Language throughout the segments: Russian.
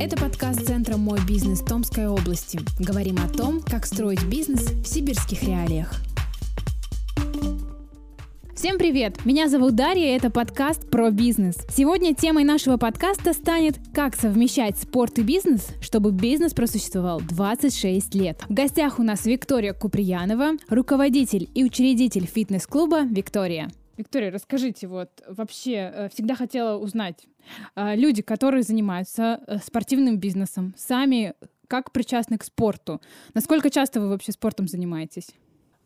Это подкаст Центра «Мой бизнес» Томской области. Говорим о том, как строить бизнес в сибирских реалиях. Всем привет! Меня зовут Дарья, и это подкаст про бизнес. Сегодня темой нашего подкаста станет «Как совмещать спорт и бизнес, чтобы бизнес просуществовал 26 лет». В гостях у нас Виктория Куприянова, руководитель и учредитель фитнес-клуба «Виктория». Виктория, расскажите, вот вообще э, всегда хотела узнать, люди, которые занимаются э, спортивным бизнесом, сами как причастны к спорту? Насколько часто вы вообще спортом занимаетесь?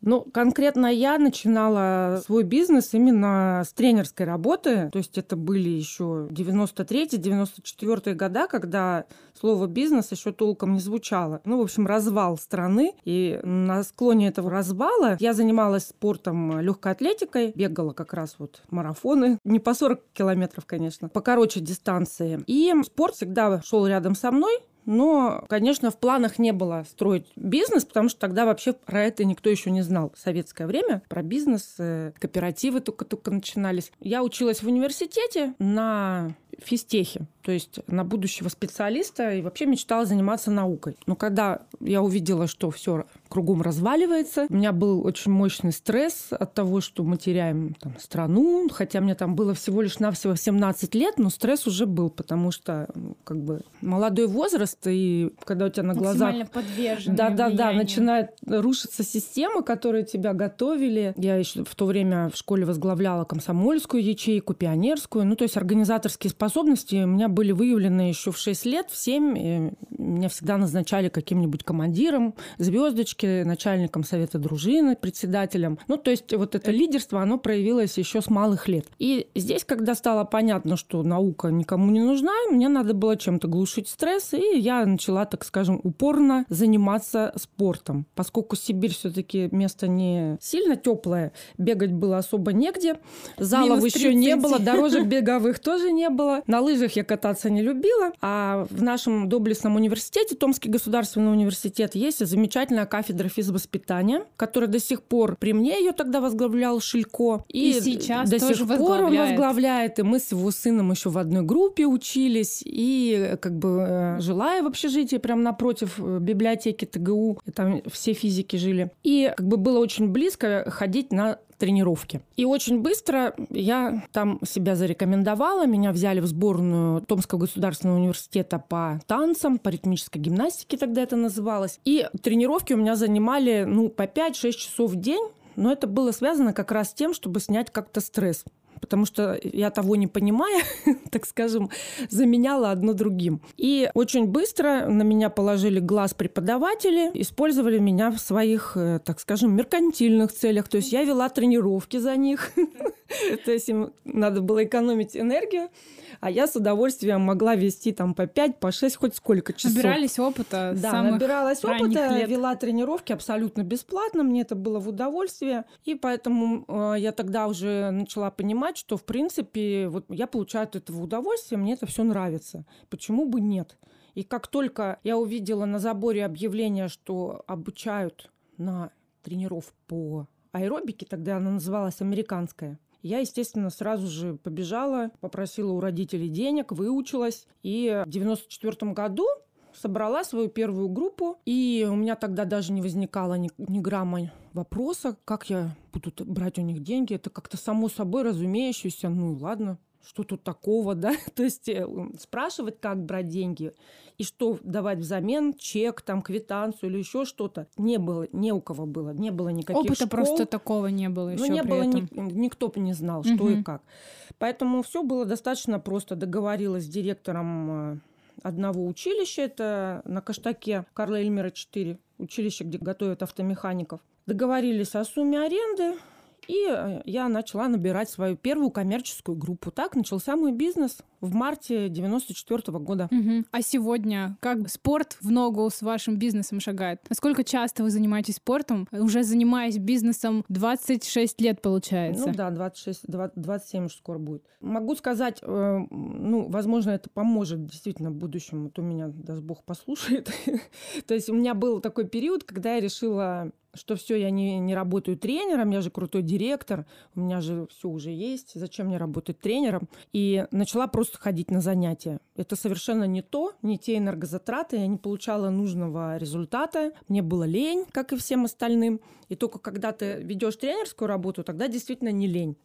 Ну, конкретно я начинала свой бизнес именно с тренерской работы. То есть это были еще 93-94 года, когда слово бизнес еще толком не звучало. Ну, в общем, развал страны. И на склоне этого развала я занималась спортом легкой атлетикой, бегала как раз вот марафоны. Не по 40 километров, конечно, покороче дистанции. И спорт всегда шел рядом со мной. Но, конечно, в планах не было строить бизнес, потому что тогда вообще про это никто еще не знал. В советское время про бизнес, э, кооперативы только-только начинались. Я училась в университете на физтехе, то есть на будущего специалиста и вообще мечтала заниматься наукой. Но когда я увидела, что все кругом разваливается, у меня был очень мощный стресс от того, что мы теряем там, страну, хотя мне там было всего лишь навсего 17 лет, но стресс уже был, потому что ну, как бы молодой возраст, и когда у тебя на глазах... Да, да, да, начинает рушиться система, которую тебя готовили. Я еще в то время в школе возглавляла комсомольскую ячейку, пионерскую, ну то есть организаторские способности у меня были выявлены еще в 6 лет, в 7. Меня всегда назначали каким-нибудь командиром, звездочки, начальником совета дружины, председателем. Ну, то есть вот это лидерство, оно проявилось еще с малых лет. И здесь, когда стало понятно, что наука никому не нужна, мне надо было чем-то глушить стресс, и я начала, так скажем, упорно заниматься спортом. Поскольку Сибирь все-таки место не сильно теплое, бегать было особо негде, залов еще не было, дорожек беговых тоже не было, на лыжах я кататься не любила, а в нашем доблестном университете, Томский государственный университет, есть замечательная кафедра физвоспитания, которая до сих пор при мне ее тогда возглавлял Шилько. И, и сейчас до тоже сих пор он возглавляет. И мы с его сыном еще в одной группе учились. И как бы э, жила я в общежитии прямо напротив э, библиотеки ТГУ. И там все физики жили. И как бы было очень близко ходить на тренировки. И очень быстро я там себя зарекомендовала. Меня взяли в сборную Томского государственного университета по танцам, по ритмической гимнастике тогда это называлось. И тренировки у меня занимали ну, по 5-6 часов в день. Но это было связано как раз с тем, чтобы снять как-то стресс потому что я того не понимая, так скажем, заменяла одно другим. И очень быстро на меня положили глаз преподаватели, использовали меня в своих, э, так скажем, меркантильных целях. То есть я вела тренировки за них. То есть им надо было экономить энергию а я с удовольствием могла вести там по 5, по 6, хоть сколько часов. Набирались опыта Да, набиралась опыта, лет. вела тренировки абсолютно бесплатно, мне это было в удовольствие, и поэтому э, я тогда уже начала понимать, что, в принципе, вот я получаю от этого удовольствие, мне это все нравится. Почему бы нет? И как только я увидела на заборе объявление, что обучают на тренеров по аэробике, тогда она называлась американская, я, естественно, сразу же побежала, попросила у родителей денег, выучилась. И в 94 году собрала свою первую группу, и у меня тогда даже не возникало ни, ни грамма вопроса, как я буду брать у них деньги. Это как-то само собой разумеющееся. Ну ладно, что тут такого, да? То есть э, спрашивать, как брать деньги и что давать взамен, чек, там, квитанцию или еще что-то, не было, не у кого было, не было никаких Опыта школ. просто такого не было еще Ну, не было, этом. Ни, никто бы не знал, что угу. и как. Поэтому все было достаточно просто. Договорилась с директором э, одного училища, это на Каштаке Карла Эльмера 4, училище, где готовят автомехаников. Договорились о сумме аренды, и э, я начала набирать свою первую коммерческую группу. Так начался мой бизнес в марте 94 -го года. Угу. А сегодня как спорт в ногу с вашим бизнесом шагает? Насколько часто вы занимаетесь спортом? Уже занимаясь бизнесом 26 лет, получается. Ну да, 26, 20, 27 уже скоро будет. Могу сказать, э, ну, возможно, это поможет действительно в будущем. Вот у меня, даст Бог, послушает. То есть у меня был такой период, когда я решила что все, я не, не работаю тренером, я же крутой директор, у меня же все уже есть, зачем мне работать тренером? И начала просто ходить на занятия. Это совершенно не то, не те энергозатраты, я не получала нужного результата, мне было лень, как и всем остальным. И только когда ты ведешь тренерскую работу, тогда действительно не лень.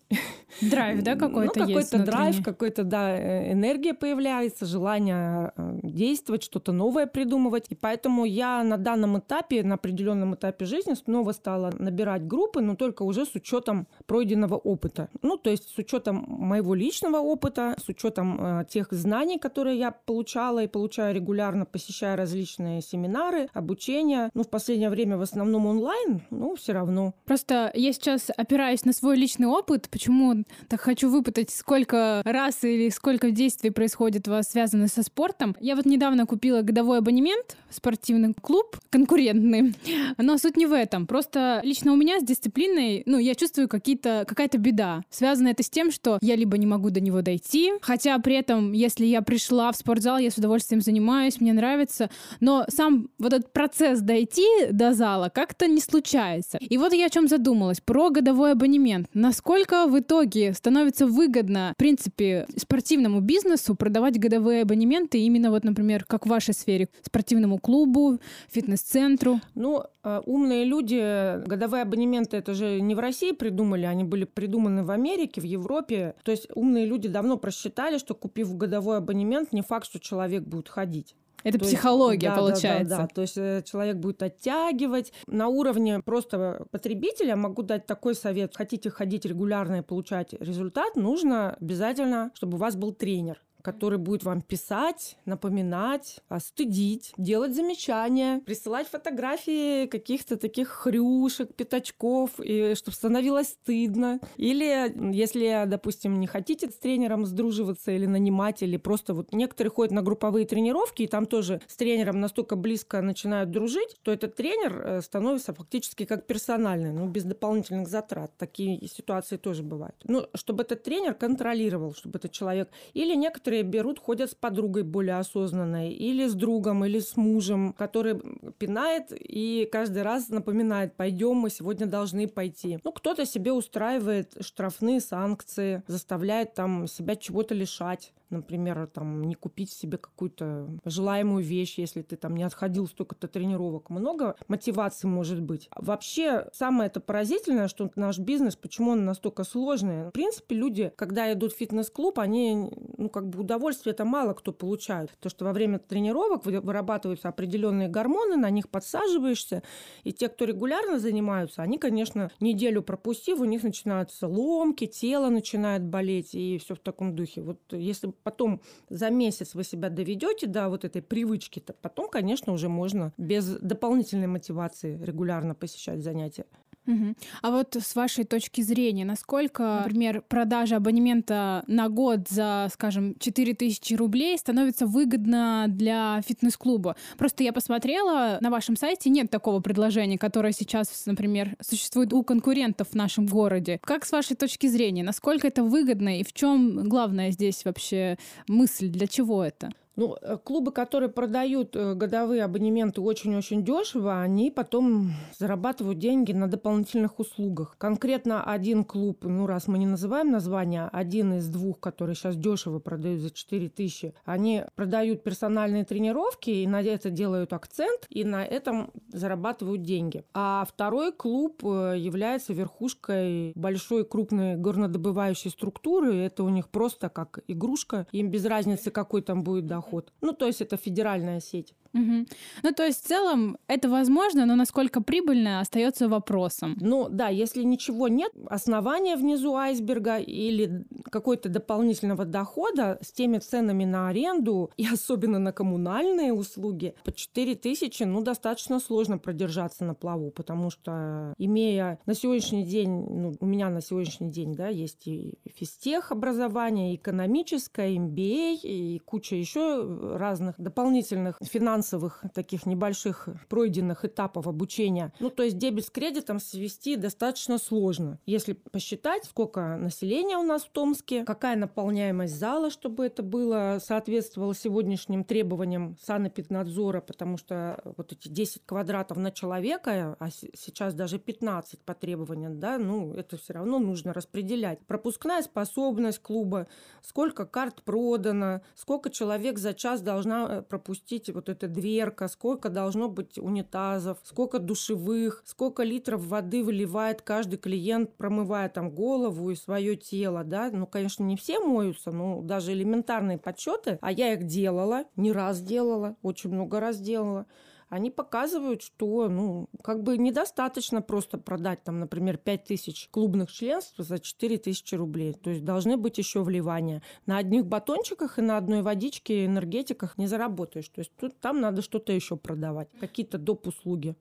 Драйв, да, какой-то ну, какой-то драйв, какой-то, да, э, энергия появляется, желание э, действовать, что-то новое придумывать. И поэтому я на данном этапе, на определенном этапе жизни снова стала набирать группы, но только уже с учетом пройденного опыта. Ну, то есть с учетом моего личного опыта, с учетом э, тех знаний, которые я получала и получаю регулярно, посещая различные семинары, обучение. Ну, в последнее время в основном онлайн, ну, все равно. Просто я сейчас опираюсь на свой личный опыт, почему так хочу выпытать, сколько раз или сколько действий происходит у вас связаны со спортом. Я вот недавно купила годовой абонемент в спортивный клуб, конкурентный, но суть не в этом. Просто лично у меня с дисциплиной, ну, я чувствую какие-то, какая-то беда. Связано это с тем, что я либо не могу до него дойти, хотя при этом, если я пришла в спортзал, я с удовольствием занимаюсь, мне нравится, но сам вот этот процесс дойти до зала как-то не случается. И вот я о чем задумалась. Про годовой абонемент. Насколько в итоге становится выгодно, в принципе, спортивному бизнесу продавать годовые абонементы именно вот, например, как в вашей сфере, спортивному клубу, фитнес-центру? Ну, а, умные люди, годовые абонементы, это же не в России придумали, они были придуманы в Америке, в Европе. То есть умные люди давно просчитали, что купив годовой абонемент, не факт, что человек будет ходить. Это то психология, есть, получается. Да, да, да. То есть э, человек будет оттягивать. На уровне просто потребителя могу дать такой совет. Хотите ходить регулярно и получать результат, нужно обязательно, чтобы у вас был тренер который будет вам писать, напоминать, стыдить, делать замечания, присылать фотографии каких-то таких хрюшек, пятачков, и чтобы становилось стыдно. Или если, допустим, не хотите с тренером сдруживаться или нанимать, или просто вот некоторые ходят на групповые тренировки, и там тоже с тренером настолько близко начинают дружить, то этот тренер э, становится фактически как персональный, ну, без дополнительных затрат. Такие ситуации тоже бывают. Ну, чтобы этот тренер контролировал, чтобы этот человек... Или некоторые некоторые берут, ходят с подругой более осознанной, или с другом, или с мужем, который пинает и каждый раз напоминает, пойдем, мы сегодня должны пойти. Ну, кто-то себе устраивает штрафные санкции, заставляет там себя чего-то лишать например, там, не купить себе какую-то желаемую вещь, если ты там не отходил столько-то тренировок. Много мотиваций может быть. Вообще, самое это поразительное, что наш бизнес, почему он настолько сложный. В принципе, люди, когда идут в фитнес-клуб, они, ну, как бы удовольствие это мало кто получает. То, что во время тренировок вырабатываются определенные гормоны, на них подсаживаешься, и те, кто регулярно занимаются, они, конечно, неделю пропустив, у них начинаются ломки, тело начинает болеть, и все в таком духе. Вот если потом за месяц вы себя доведете до вот этой привычки, то потом, конечно, уже можно без дополнительной мотивации регулярно посещать занятия. Угу. А вот с вашей точки зрения, насколько, например, продажа абонемента на год за, скажем, 4000 рублей становится выгодно для фитнес-клуба? Просто я посмотрела, на вашем сайте нет такого предложения, которое сейчас, например, существует у конкурентов в нашем городе. Как с вашей точки зрения, насколько это выгодно и в чем главная здесь вообще мысль, для чего это? Ну, э, клубы, которые продают э, годовые абонементы очень-очень дешево, они потом зарабатывают деньги на дополнительных услугах. Конкретно один клуб, ну, раз мы не называем название, один из двух, которые сейчас дешево продают за 4 тысячи, они продают персональные тренировки и на это делают акцент, и на этом зарабатывают деньги. А второй клуб э, является верхушкой большой крупной горнодобывающей структуры. Это у них просто как игрушка. Им без разницы, какой там будет доход доход. Ну, то есть это федеральная сеть. Угу. Ну, то есть в целом это возможно, но насколько прибыльно остается вопросом. Ну, да, если ничего нет, основания внизу айсберга или какой-то дополнительного дохода с теми ценами на аренду и особенно на коммунальные услуги, по 4 тысячи, ну, достаточно сложно продержаться на плаву, потому что имея на сегодняшний день, ну, у меня на сегодняшний день, да, есть и физтех образование, и экономическое, MBA, и куча еще разных дополнительных финансовых таких небольших пройденных этапов обучения. Ну, то есть дебет с кредитом свести достаточно сложно. Если посчитать, сколько населения у нас в Томске, какая наполняемость зала, чтобы это было, соответствовало сегодняшним требованиям санэпиднадзора, потому что вот эти 10 квадратов на человека, а сейчас даже 15 по требованиям, да, ну, это все равно нужно распределять. Пропускная способность клуба, сколько карт продано, сколько человек за час должна э, пропустить вот эта дверка, сколько должно быть унитазов, сколько душевых, сколько литров воды выливает каждый клиент, промывая там голову и свое тело, да. Ну, конечно, не все моются, но даже элементарные подсчеты, а я их делала, не раз делала, очень много раз делала они показывают, что ну, как бы недостаточно просто продать, там, например, 5 тысяч клубных членств за 4 тысячи рублей. То есть должны быть еще вливания. На одних батончиках и на одной водичке энергетиках не заработаешь. То есть тут, там надо что-то еще продавать, какие-то доп. услуги.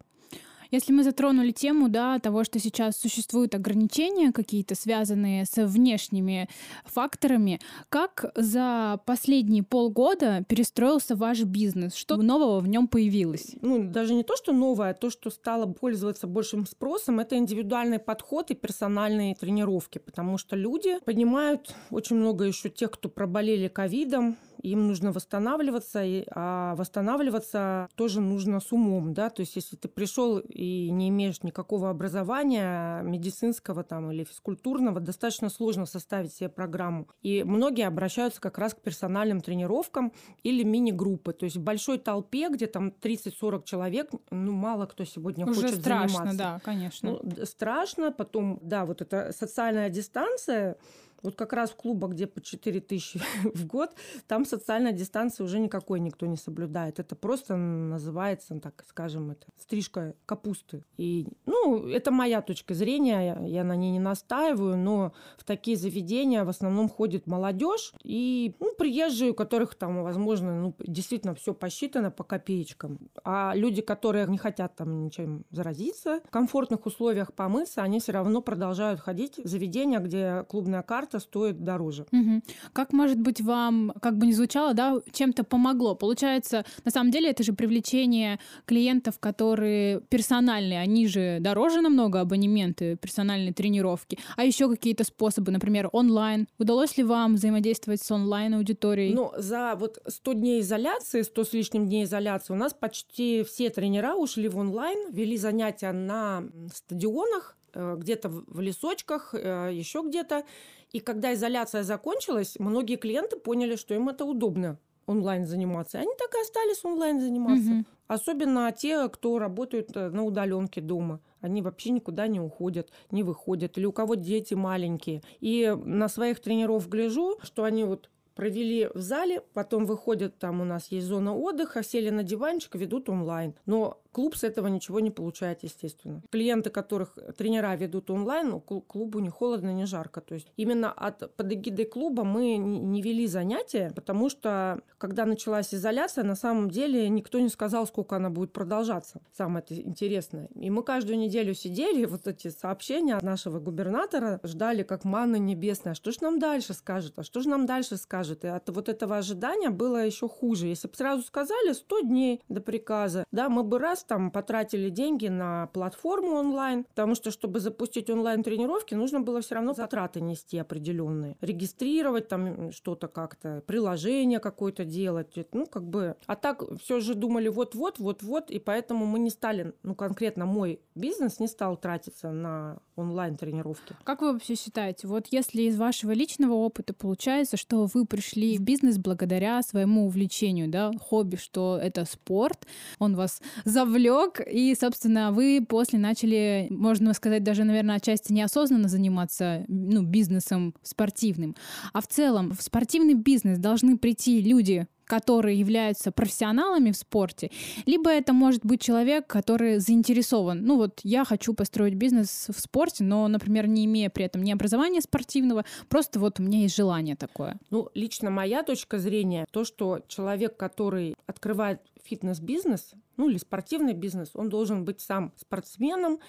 Если мы затронули тему да, того, что сейчас существуют ограничения какие-то, связанные с внешними факторами, как за последние полгода перестроился ваш бизнес? Что нового в нем появилось? Ну, даже не то, что новое, а то, что стало пользоваться большим спросом, это индивидуальный подход и персональные тренировки, потому что люди понимают очень много еще тех, кто проболели ковидом, им нужно восстанавливаться, а восстанавливаться тоже нужно с умом, да, то есть если ты пришел и не имеешь никакого образования медицинского там или физкультурного, достаточно сложно составить себе программу. И многие обращаются как раз к персональным тренировкам или мини-группы, то есть в большой толпе, где там 30-40 человек, ну, мало кто сегодня Уже хочет страшно, заниматься. да, конечно. Ну, страшно, потом, да, вот эта социальная дистанция, вот как раз в клубах, где по 4 тысячи в год, там социальная дистанция уже никакой никто не соблюдает. Это просто называется, так скажем, это стрижка капусты. И, ну, это моя точка зрения, я на ней не настаиваю, но в такие заведения в основном ходит молодежь и ну, приезжие, у которых там, возможно, ну, действительно все посчитано по копеечкам. А люди, которые не хотят там ничем заразиться, в комфортных условиях помыться, они все равно продолжают ходить в заведения, где клубная карта карта стоит дороже. Угу. Как, может быть, вам, как бы ни звучало, да, чем-то помогло? Получается, на самом деле, это же привлечение клиентов, которые персональные, они же дороже намного абонементы, персональные тренировки. А еще какие-то способы, например, онлайн. Удалось ли вам взаимодействовать с онлайн-аудиторией? Ну, за вот 100 дней изоляции, 100 с лишним дней изоляции, у нас почти все тренера ушли в онлайн, вели занятия на стадионах, где-то в лесочках, э, еще где-то. И когда изоляция закончилась, многие клиенты поняли, что им это удобно онлайн заниматься. Они так и остались онлайн заниматься. Угу. Особенно те, кто работают э, на удаленке дома. Они вообще никуда не уходят, не выходят. Или у кого дети маленькие. И на своих тренеров гляжу, что они вот провели в зале, потом выходят, там у нас есть зона отдыха, сели на диванчик, ведут онлайн. Но Клуб с этого ничего не получает, естественно. Клиенты, которых тренера ведут онлайн, клубу не холодно, не жарко. То есть именно от, под эгидой клуба мы не вели занятия, потому что когда началась изоляция, на самом деле никто не сказал, сколько она будет продолжаться. Самое это интересное. И мы каждую неделю сидели, вот эти сообщения от нашего губернатора ждали как манна небесная. Что же нам дальше скажет? А что же нам дальше скажет? И от вот этого ожидания было еще хуже. Если бы сразу сказали 100 дней до приказа, да, мы бы раз там потратили деньги на платформу онлайн, потому что, чтобы запустить онлайн-тренировки, нужно было все равно затраты нести определенные. Регистрировать там что-то как-то, приложение какое-то делать. Ну, как бы... А так все же думали вот-вот, вот-вот, и поэтому мы не стали, ну, конкретно мой бизнес не стал тратиться на онлайн-тренировки. Как вы вообще считаете, вот если из вашего личного опыта получается, что вы пришли в бизнес благодаря своему увлечению, да, хобби, что это спорт, он вас завлек, и, собственно, вы после начали, можно сказать, даже, наверное, отчасти неосознанно заниматься ну, бизнесом спортивным. А в целом в спортивный бизнес должны прийти люди, которые являются профессионалами в спорте, либо это может быть человек, который заинтересован. Ну вот я хочу построить бизнес в спорте, но, например, не имея при этом ни образования спортивного, просто вот у меня есть желание такое. Ну, лично моя точка зрения, то, что человек, который открывает фитнес-бизнес, ну или спортивный бизнес, он должен быть сам спортсменом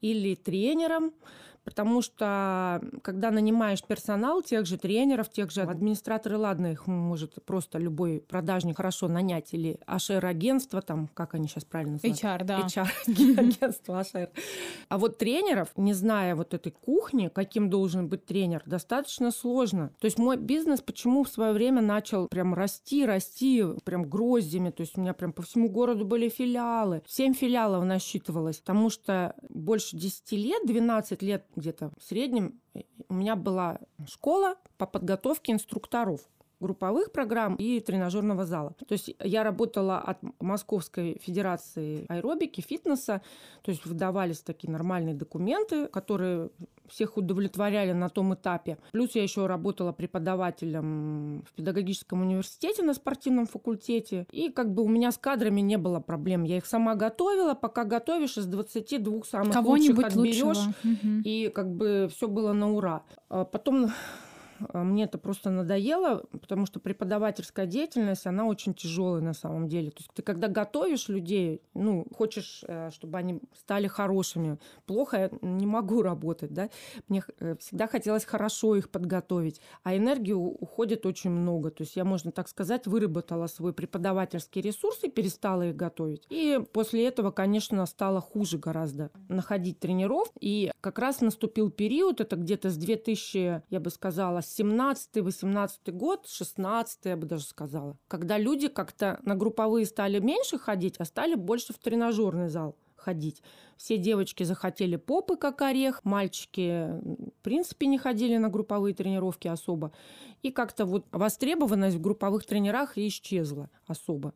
или тренером, Потому что, когда нанимаешь персонал, тех же тренеров, тех же администраторы, ладно, их может просто любой продажник хорошо нанять, или HR-агентство, там, как они сейчас правильно называют? HR, да. HR-агентство, HR. А вот тренеров, не зная вот этой кухни, каким должен быть тренер, достаточно сложно. То есть мой бизнес почему в свое время начал прям расти, расти, прям гроздями. То есть у меня прям по всему городу были филиалы. Семь филиалов насчитывалось, потому что больше 10 лет, 12 лет где-то в среднем у меня была школа по подготовке инструкторов групповых программ и тренажерного зала. То есть я работала от Московской Федерации аэробики, фитнеса, то есть выдавались такие нормальные документы, которые всех удовлетворяли на том этапе. Плюс я еще работала преподавателем в педагогическом университете на спортивном факультете. И как бы у меня с кадрами не было проблем. Я их сама готовила. Пока готовишь, из 22 самых лучших отберешь. И как бы все было на ура. А потом мне это просто надоело, потому что преподавательская деятельность, она очень тяжелая на самом деле. То есть ты когда готовишь людей, ну, хочешь, э, чтобы они стали хорошими, плохо я не могу работать, да. Мне э, всегда хотелось хорошо их подготовить, а энергии уходит очень много. То есть я, можно так сказать, выработала свой преподавательский ресурс и перестала их готовить. И после этого, конечно, стало хуже гораздо находить тренеров. И как раз наступил период, это где-то с 2000, я бы сказала, 17-18 год, 16 я бы даже сказала, когда люди как-то на групповые стали меньше ходить, а стали больше в тренажерный зал ходить. Все девочки захотели попы, как орех, мальчики, в принципе, не ходили на групповые тренировки особо. И как-то вот востребованность в групповых тренерах исчезла особо.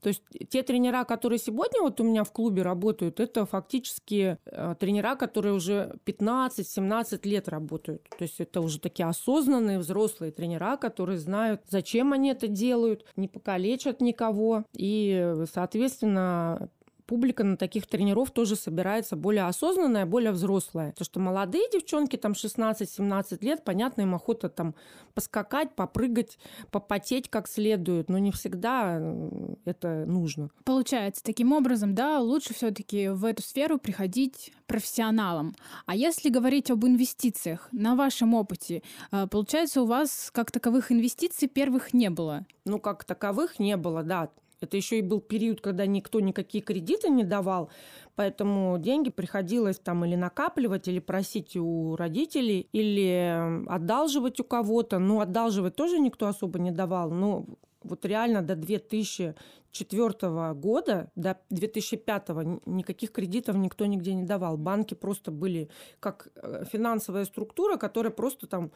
То есть те тренера, которые сегодня вот у меня в клубе работают, это фактически э, тренера, которые уже 15-17 лет работают. То есть это уже такие осознанные взрослые тренера, которые знают, зачем они это делают, не покалечат никого. И, соответственно, публика на таких тренеров тоже собирается более осознанная, более взрослая. То, что молодые девчонки, там 16-17 лет, понятно, им охота там поскакать, попрыгать, попотеть как следует, но не всегда э, это нужно. Получается, таким образом, да, лучше все таки в эту сферу приходить профессионалом. А если говорить об инвестициях, на вашем опыте, э, получается, у вас как таковых инвестиций первых не было? Ну, как таковых не было, да. Это еще и был период, когда никто никакие кредиты не давал, поэтому деньги приходилось там или накапливать, или просить у родителей, или одалживать у кого-то. Ну, одалживать тоже никто особо не давал. Но вот реально до 2004 года, до 2005 никаких кредитов никто нигде не давал. Банки просто были как э, финансовая структура, которая просто там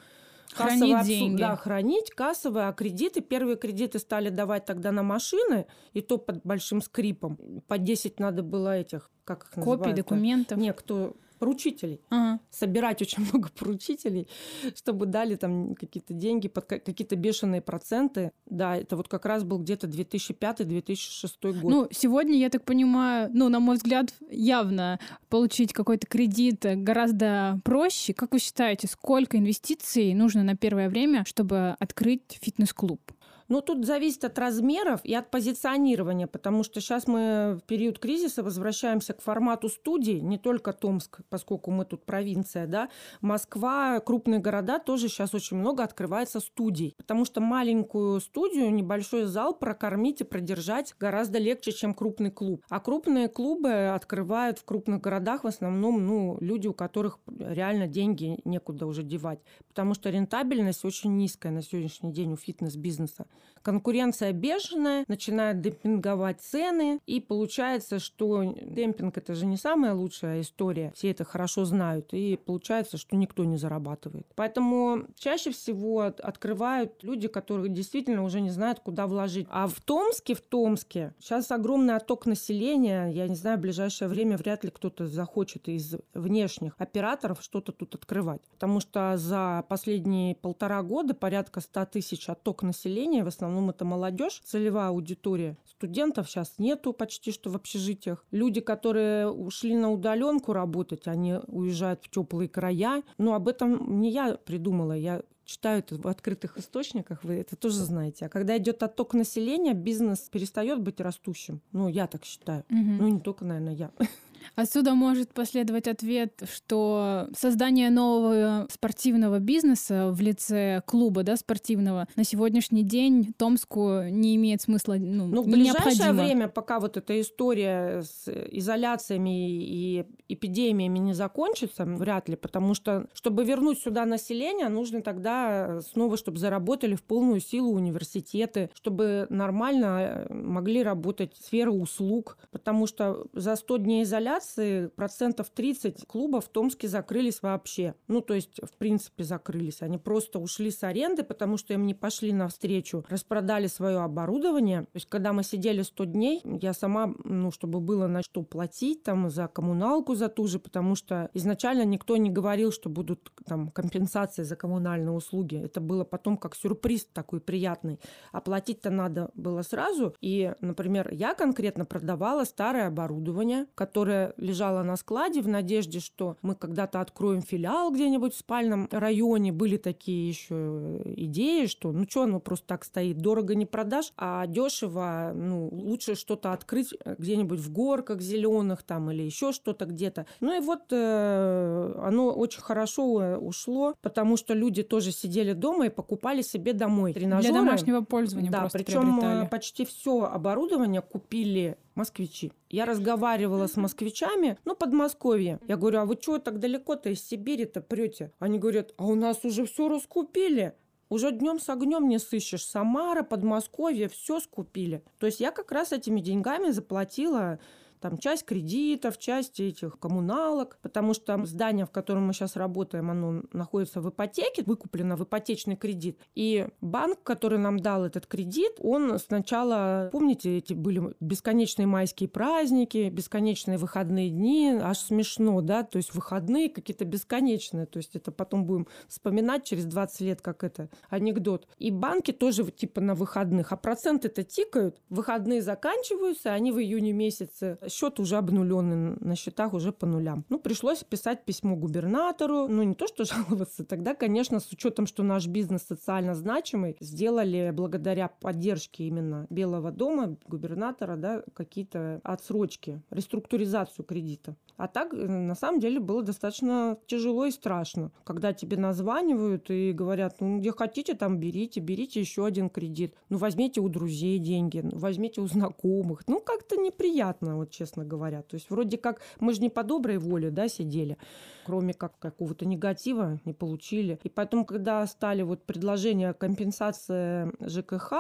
Хранить обсуд... деньги. Да, хранить кассовые, а кредиты, первые кредиты стали давать тогда на машины, и то под большим скрипом. По 10 надо было этих, как их называют? Копий документов? Нет, кто поручителей. Ага. Собирать очень много поручителей, чтобы дали там какие-то деньги под какие-то бешеные проценты. Да, это вот как раз был где-то 2005-2006 год. Ну, сегодня, я так понимаю, ну, на мой взгляд, явно получить какой-то кредит гораздо проще. Как вы считаете, сколько инвестиций нужно на первое время, чтобы открыть фитнес-клуб? Ну, тут зависит от размеров и от позиционирования, потому что сейчас мы в период кризиса возвращаемся к формату студий, не только Томск, поскольку мы тут провинция, да, Москва, крупные города тоже сейчас очень много открывается студий, потому что маленькую студию, небольшой зал прокормить и продержать гораздо легче, чем крупный клуб. А крупные клубы открывают в крупных городах в основном, ну, люди, у которых реально деньги некуда уже девать, потому что рентабельность очень низкая на сегодняшний день у фитнес-бизнеса. Конкуренция бешеная, начинают демпинговать цены, и получается, что демпинг это же не самая лучшая история, все это хорошо знают, и получается, что никто не зарабатывает. Поэтому чаще всего открывают люди, которые действительно уже не знают, куда вложить. А в Томске, в Томске сейчас огромный отток населения, я не знаю, в ближайшее время вряд ли кто-то захочет из внешних операторов что-то тут открывать, потому что за последние полтора года порядка 100 тысяч отток населения в основном это молодежь, целевая аудитория. Студентов сейчас нету почти что в общежитиях. Люди, которые ушли на удаленку работать, они уезжают в теплые края. Но об этом не я придумала, я читаю это в открытых источниках, вы это тоже знаете. А когда идет отток населения, бизнес перестает быть растущим. Ну, я так считаю. Угу. Ну, не только, наверное, я. Отсюда может последовать ответ, что создание нового спортивного бизнеса в лице клуба да, спортивного на сегодняшний день Томску не имеет смысла. Ну, ну в ближайшее время, пока вот эта история с изоляциями и эпидемиями не закончится, вряд ли, потому что, чтобы вернуть сюда население, нужно тогда снова, чтобы заработали в полную силу университеты, чтобы нормально могли работать сферы услуг, потому что за 100 дней изоляции процентов 30 клубов в Томске закрылись вообще. Ну, то есть, в принципе, закрылись. Они просто ушли с аренды, потому что им не пошли навстречу, распродали свое оборудование. То есть, когда мы сидели 100 дней, я сама, ну, чтобы было на что платить, там, за коммуналку за ту же, потому что изначально никто не говорил, что будут там компенсации за коммунальные услуги. Это было потом как сюрприз такой приятный. Оплатить-то надо было сразу. И, например, я конкретно продавала старое оборудование, которое лежало на складе в надежде, что мы когда-то откроем филиал где-нибудь в спальном районе. Были такие еще идеи, что ну что оно просто так стоит, дорого не продашь, а дешево, ну, лучше что-то открыть где-нибудь в горках зеленых там или еще что-то где-то. Ну и вот э, оно очень хорошо ушло, потому что люди тоже сидели дома и покупали себе домой тренажеры. Для домашнего пользования Да, причем э, почти все оборудование купили москвичи. Я разговаривала с москвичами, ну, Подмосковье. Я говорю, а вы чего так далеко-то из Сибири-то прете? Они говорят, а у нас уже все раскупили. Уже днем с огнем не сыщешь. Самара, Подмосковье, все скупили. То есть я как раз этими деньгами заплатила там часть кредитов, часть этих коммуналок, потому что здание, в котором мы сейчас работаем, оно находится в ипотеке, выкуплено в ипотечный кредит. И банк, который нам дал этот кредит, он сначала, помните, эти были бесконечные майские праздники, бесконечные выходные дни, аж смешно, да, то есть выходные какие-то бесконечные, то есть это потом будем вспоминать через 20 лет, как это анекдот. И банки тоже типа на выходных, а проценты-то тикают, выходные заканчиваются, они в июне месяце счет уже обнуленный, на счетах уже по нулям. Ну, пришлось писать письмо губернатору, ну, не то что жаловаться, тогда, конечно, с учетом, что наш бизнес социально значимый, сделали благодаря поддержке именно Белого дома, губернатора, да, какие-то отсрочки, реструктуризацию кредита. А так, э, на самом деле, было достаточно тяжело и страшно, когда тебе названивают и говорят, ну, где хотите, там берите, берите еще один кредит. Ну, возьмите у друзей деньги, ну, возьмите у знакомых. Ну, как-то неприятно, вот честно говоря. То есть вроде как мы же не по доброй воле да, сидели, кроме как какого-то негатива не получили. И поэтому, когда стали вот предложения компенсации ЖКХ,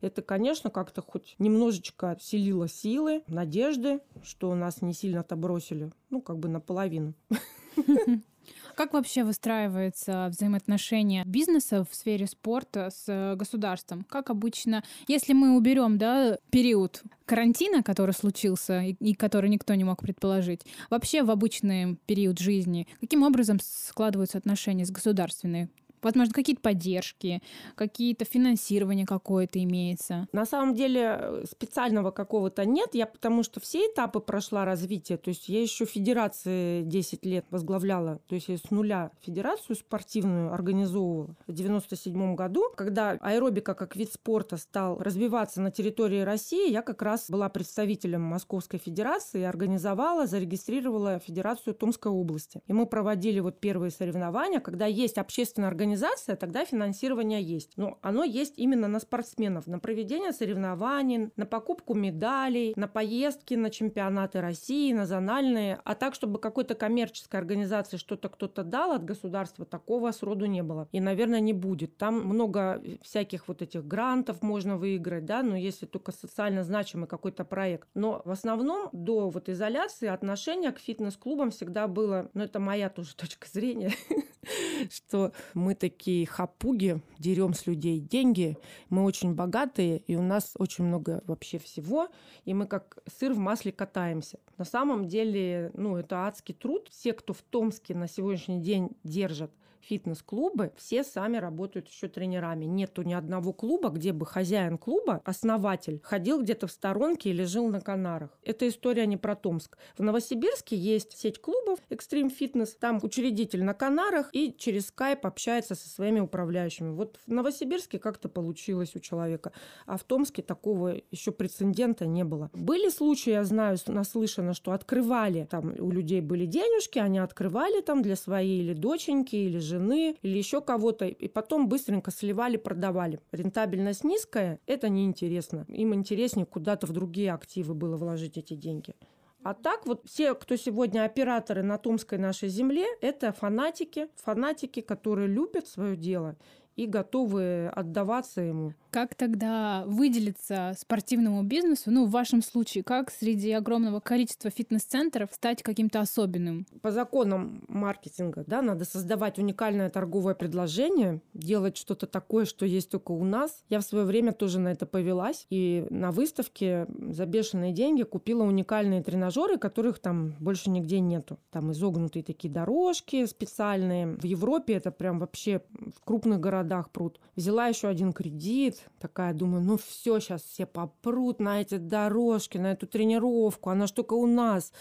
это, конечно, как-то хоть немножечко селило силы, надежды, что нас не сильно-то бросили, ну, как бы наполовину. Как вообще выстраивается взаимоотношение бизнеса в сфере спорта с э, государством? Как обычно, если мы уберем да, период карантина, который случился и, и который никто не мог предположить, вообще в обычный период жизни, каким образом складываются отношения с государственной Возможно, какие-то поддержки, какие-то финансирование какое-то имеется. На самом деле э, специального какого-то нет. Я потому что все этапы прошла развития. То есть я еще федерации 10 лет возглавляла. То есть я с нуля федерацию спортивную организовывала в 97 году. Когда аэробика как вид спорта стал развиваться на территории России, я как раз была представителем Московской Федерации организовала, зарегистрировала Федерацию Томской области. И мы проводили вот первые соревнования, когда есть общественная организация организация, тогда финансирование есть. Но оно есть именно на спортсменов, на проведение соревнований, на покупку медалей, на поездки на чемпионаты России, на зональные. А так, чтобы какой-то коммерческой организации что-то кто-то дал от государства, такого сроду не было. И, наверное, не будет. Там много всяких вот этих грантов можно выиграть, да, но если только социально значимый какой-то проект. Но в основном до вот изоляции отношение к фитнес-клубам всегда было, ну это моя тоже точка зрения, что мы такие хапуги, дерем с людей деньги, мы очень богатые, и у нас очень много вообще всего, и мы как сыр в масле катаемся. На самом деле, ну, это адский труд. Все, кто в Томске на сегодняшний день держат фитнес-клубы, все сами работают еще тренерами. Нету ни одного клуба, где бы хозяин клуба, основатель, ходил где-то в сторонке или жил на Канарах. Это история не про Томск. В Новосибирске есть сеть клубов Extreme Fitness. Там учредитель на Канарах и через скайп общается со своими управляющими. Вот в Новосибирске как-то получилось у человека, а в Томске такого еще прецедента не было. Были случаи, я знаю, наслышано, что открывали, там у людей были денежки, они открывали там для своей или доченьки, или жены, или еще кого-то, и потом быстренько сливали, продавали. Рентабельность низкая, это неинтересно. Им интереснее куда-то в другие активы было вложить эти деньги. А так вот все, кто сегодня операторы на Томской нашей земле, это фанатики, фанатики, которые любят свое дело и готовы отдаваться ему. Как тогда выделиться спортивному бизнесу, ну, в вашем случае, как среди огромного количества фитнес-центров стать каким-то особенным? По законам маркетинга, да, надо создавать уникальное торговое предложение, делать что-то такое, что есть только у нас. Я в свое время тоже на это повелась, и на выставке за бешеные деньги купила уникальные тренажеры, которых там больше нигде нету. Там изогнутые такие дорожки специальные. В Европе это прям вообще в крупных городах пруд. Взяла еще один кредит, такая, думаю, ну все, сейчас все попрут на эти дорожки, на эту тренировку, она ж только у нас.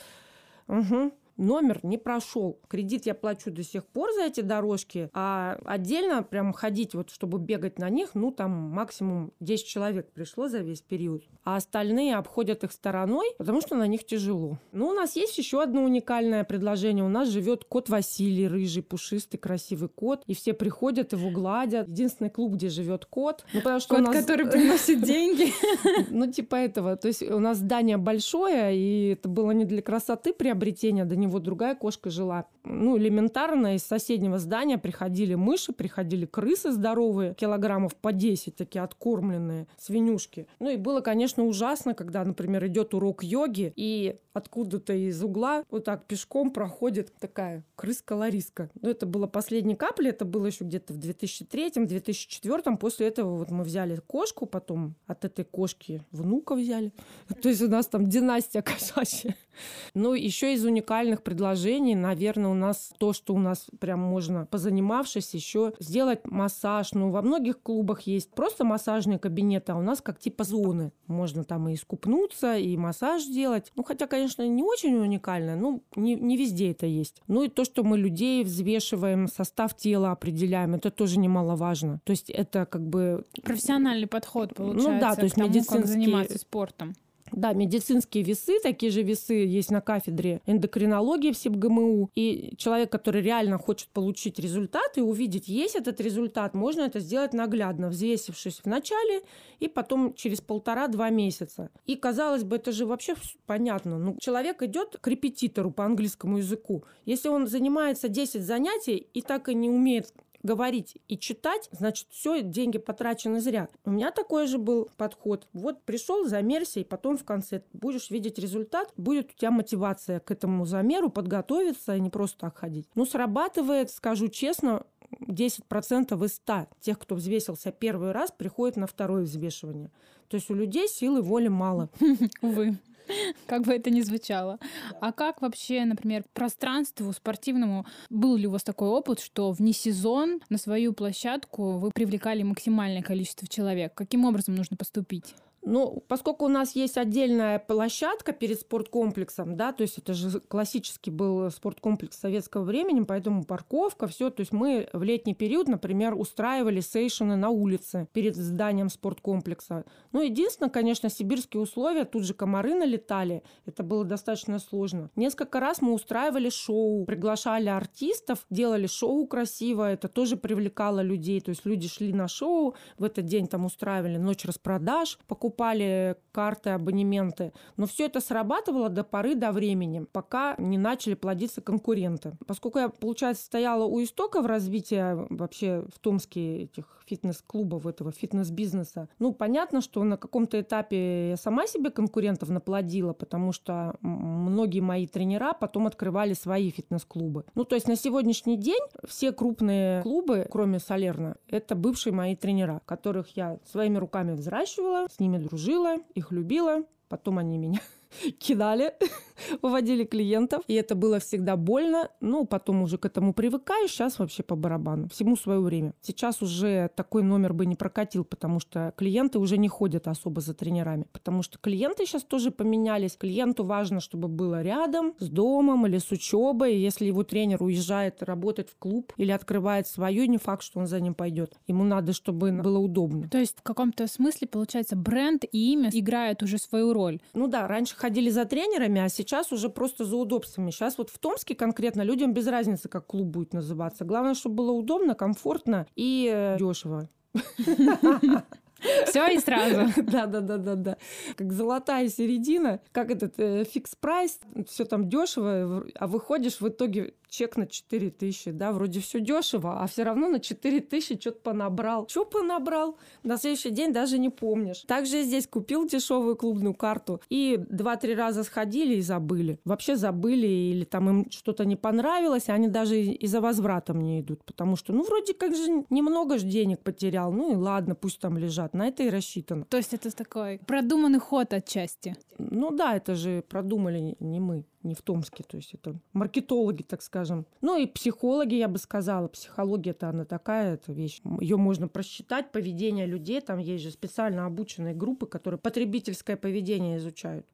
Угу номер не прошел. Кредит я плачу до сих пор за эти дорожки, а отдельно прям ходить, вот чтобы бегать на них, ну там максимум 10 человек пришло за весь период. А остальные обходят их стороной, потому что на них тяжело. Ну, у нас есть еще одно уникальное предложение. У нас живет кот Василий, рыжий, пушистый, красивый кот. И все приходят, его гладят. Единственный клуб, где живет кот. Ну, потому что кот, нас... который приносит деньги. Ну, типа этого. То есть у нас здание большое, и это было не для красоты приобретения, да него другая кошка жила. Ну, элементарно из соседнего здания приходили мыши, приходили крысы здоровые, килограммов по 10, такие откормленные, свинюшки. Ну и было, конечно, ужасно, когда, например, идет урок йоги, и откуда-то из угла вот так пешком проходит такая крыска-лариска. Ну, это было последней капли, это было еще где-то в 2003-2004. После этого вот мы взяли кошку, потом от этой кошки внука взяли. То есть у нас там династия кошачья. Ну, еще из уникальных предложений, наверное, у нас то, что у нас прям можно, позанимавшись, еще сделать массаж. Ну, во многих клубах есть просто массажные кабинеты, а у нас как типа зоны. Можно там и искупнуться, и массаж делать. Ну, хотя, конечно, не очень уникально, но не, не везде это есть. Ну, и то, что мы людей взвешиваем, состав тела определяем, это тоже немаловажно. То есть это как бы... Профессиональный подход, получается, ну, да, то есть к тому, медицинский... как заниматься спортом. Да, медицинские весы, такие же весы есть на кафедре эндокринологии в СИБГМУ. И человек, который реально хочет получить результат и увидеть, есть этот результат, можно это сделать наглядно, взвесившись в начале и потом через полтора-два месяца. И, казалось бы, это же вообще понятно. Ну, человек идет к репетитору по английскому языку. Если он занимается 10 занятий и так и не умеет говорить и читать, значит, все, деньги потрачены зря. У меня такой же был подход. Вот пришел, замерься, и потом в конце будешь видеть результат, будет у тебя мотивация к этому замеру подготовиться, а не просто так ходить. Ну, срабатывает, скажу честно, 10% из 100 тех, кто взвесился первый раз, приходит на второе взвешивание. То есть у людей силы воли мало. Увы. как бы это ни звучало. А как вообще, например, пространству спортивному, был ли у вас такой опыт, что вне сезон на свою площадку вы привлекали максимальное количество человек? Каким образом нужно поступить? Ну, поскольку у нас есть отдельная площадка перед спорткомплексом, да, то есть это же классический был спорткомплекс советского времени, поэтому парковка, все, то есть мы в летний период, например, устраивали сейшены на улице перед зданием спорткомплекса. Ну, единственное, конечно, сибирские условия, тут же комары налетали, это было достаточно сложно. Несколько раз мы устраивали шоу, приглашали артистов, делали шоу красиво, это тоже привлекало людей, то есть люди шли на шоу, в этот день там устраивали ночь распродаж, покупали покупали карты, абонементы. Но все это срабатывало до поры до времени, пока не начали плодиться конкуренты. Поскольку я, получается, стояла у истоков развития вообще в Томске этих фитнес-клубов, этого фитнес-бизнеса, ну, понятно, что на каком-то этапе я сама себе конкурентов наплодила, потому что многие мои тренера потом открывали свои фитнес-клубы. Ну, то есть на сегодняшний день все крупные клубы, кроме Солерна, это бывшие мои тренера, которых я своими руками взращивала, с ними дружила, их любила. Потом они меня кидали. уводили клиентов, и это было всегда больно. Ну, потом уже к этому привыкаю, сейчас вообще по барабану. Всему свое время. Сейчас уже такой номер бы не прокатил, потому что клиенты уже не ходят особо за тренерами, потому что клиенты сейчас тоже поменялись. Клиенту важно, чтобы было рядом, с домом или с учебой. Если его тренер уезжает, работает в клуб или открывает свою, не факт, что он за ним пойдет. Ему надо, чтобы было удобно. То есть в каком-то смысле, получается, бренд и имя играют уже свою роль. Ну да, раньше ходили за тренерами, а сейчас уже просто за удобствами. Сейчас вот в Томске конкретно людям без разницы, как клуб будет называться. Главное, чтобы было удобно, комфортно и дешево. Все и сразу. Да, да, да, да, да. Как золотая середина, как этот э, фикс прайс, все там дешево, а выходишь в итоге чек на 4 тысячи, да, вроде все дешево, а все равно на 4 тысячи что-то понабрал. Что понабрал? На следующий день даже не помнишь. Также здесь купил дешевую клубную карту и два-три раза сходили и забыли. Вообще забыли или там им что-то не понравилось, они даже и за возвратом не идут, потому что, ну, вроде как же немного же денег потерял, ну и ладно, пусть там лежат. На это и рассчитано. То есть это такой продуманный ход отчасти? Ну да, это же продумали не мы не в Томске, то есть это маркетологи, так скажем. Ну и психологи, я бы сказала. Психология-то она такая это вещь. Ее можно просчитать, поведение людей. Там есть же специально обученные группы, которые потребительское поведение изучают.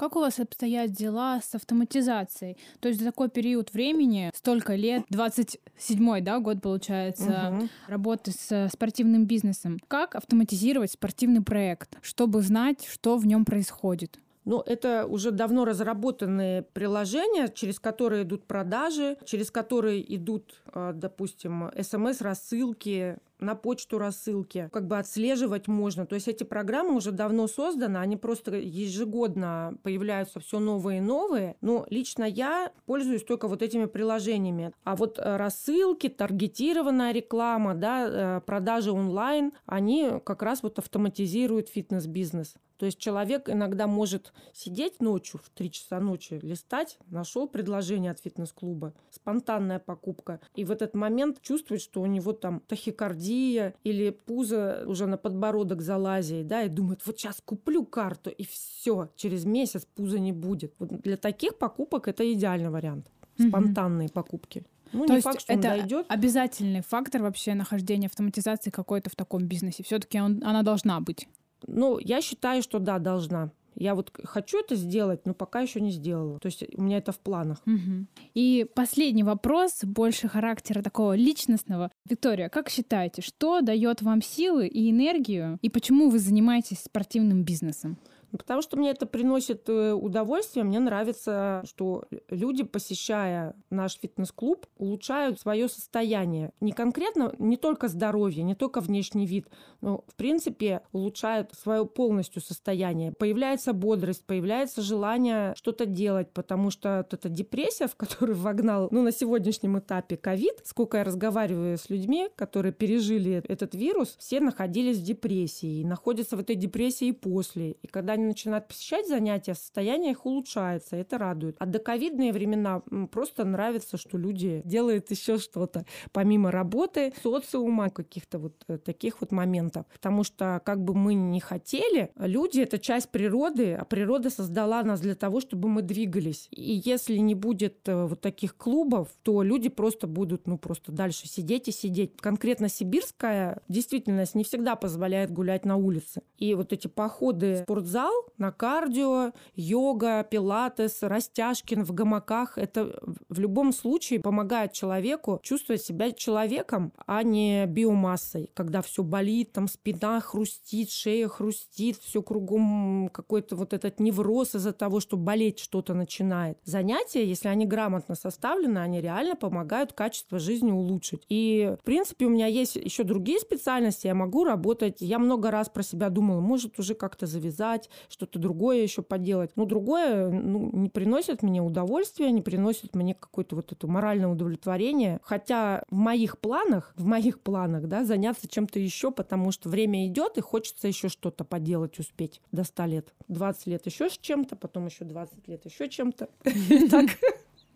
Как у вас обстоят дела с автоматизацией? То есть за такой период времени, столько лет, 27-й да, год получается, угу. работы с спортивным бизнесом. Как автоматизировать спортивный проект, чтобы знать, что в нем происходит? Ну, это уже давно разработанные приложения, через которые идут продажи, через которые идут, а, допустим, смс-рассылки, на почту рассылки, как бы отслеживать можно. То есть эти программы уже давно созданы, они просто ежегодно появляются все новые и новые. Но лично я пользуюсь только вот этими приложениями. А вот э, рассылки, таргетированная реклама, да, э, продажи онлайн, они как раз вот автоматизируют фитнес-бизнес. То есть человек иногда может сидеть ночью в 3 часа ночи, листать, нашел предложение от фитнес-клуба, спонтанная покупка, и в этот момент чувствует, что у него там тахикардия или пузо уже на подбородок залазит, да, и думает, вот сейчас куплю карту, и все, через месяц пуза не будет. Вот для таких покупок это идеальный вариант. Спонтанные угу. покупки. Ну, То не есть факт, что это дойдет. обязательный фактор вообще нахождения автоматизации какой-то в таком бизнесе. Все-таки она должна быть. Ну, я считаю, что да, должна. Я вот хочу это сделать, но пока еще не сделала. То есть у меня это в планах. Угу. И последний вопрос, больше характера такого личностного. Виктория, как считаете, что дает вам силы и энергию, и почему вы занимаетесь спортивным бизнесом? Потому что мне это приносит э, удовольствие. Мне нравится, что люди, посещая наш фитнес-клуб, улучшают свое состояние. Не конкретно, не только здоровье, не только внешний вид, но, в принципе, улучшают свое полностью состояние. Появляется бодрость, появляется желание что-то делать, потому что вот эта депрессия, в которую вогнал, ну, на сегодняшнем этапе ковид, сколько я разговариваю с людьми, которые пережили этот вирус, все находились в депрессии и находятся в этой депрессии и после. И когда они начинают посещать занятия, состояние их улучшается, это радует. А доковидные времена просто нравится, что люди делают еще что-то помимо работы, социума, каких-то вот э, таких вот моментов. Потому что как бы мы ни хотели, люди — это часть природы, а природа создала нас для того, чтобы мы двигались. И если не будет э, вот таких клубов, то люди просто будут, ну, просто дальше сидеть и сидеть. Конкретно сибирская действительность не всегда позволяет гулять на улице. И вот эти походы в спортзал зал на кардио, йога, пилатес, растяжки в гамаках. Это в любом случае помогает человеку чувствовать себя человеком, а не биомассой, когда все болит, там спина хрустит, шея хрустит, все кругом какой-то вот этот невроз из-за того, что болеть что-то начинает. Занятия, если они грамотно составлены, они реально помогают качество жизни улучшить. И, в принципе, у меня есть еще другие специальности, я могу работать. Я много раз про себя думала, может уже как-то завязать, что-то другое еще поделать. Но другое ну, не приносит мне удовольствия, не приносит мне какое-то вот это моральное удовлетворение. Хотя в моих планах, в моих планах, да, заняться чем-то еще, потому что время идет и хочется еще что-то поделать, успеть до 100 лет. 20 лет еще с чем-то, потом еще 20 лет еще чем-то. Так.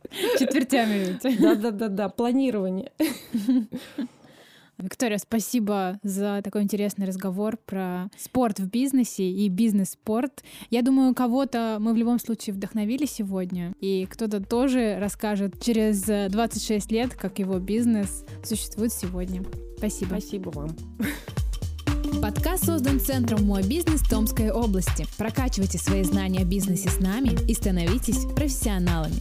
Четвертями. Да-да-да-да, планирование. Виктория, спасибо за такой интересный разговор про спорт в бизнесе и бизнес-спорт. Я думаю, кого-то мы в любом случае вдохновили сегодня, и кто-то тоже расскажет через 26 лет, как его бизнес существует сегодня. Спасибо. Спасибо вам. Подкаст создан Центром «Мой бизнес» Томской области. Прокачивайте свои знания о бизнесе с нами и становитесь профессионалами.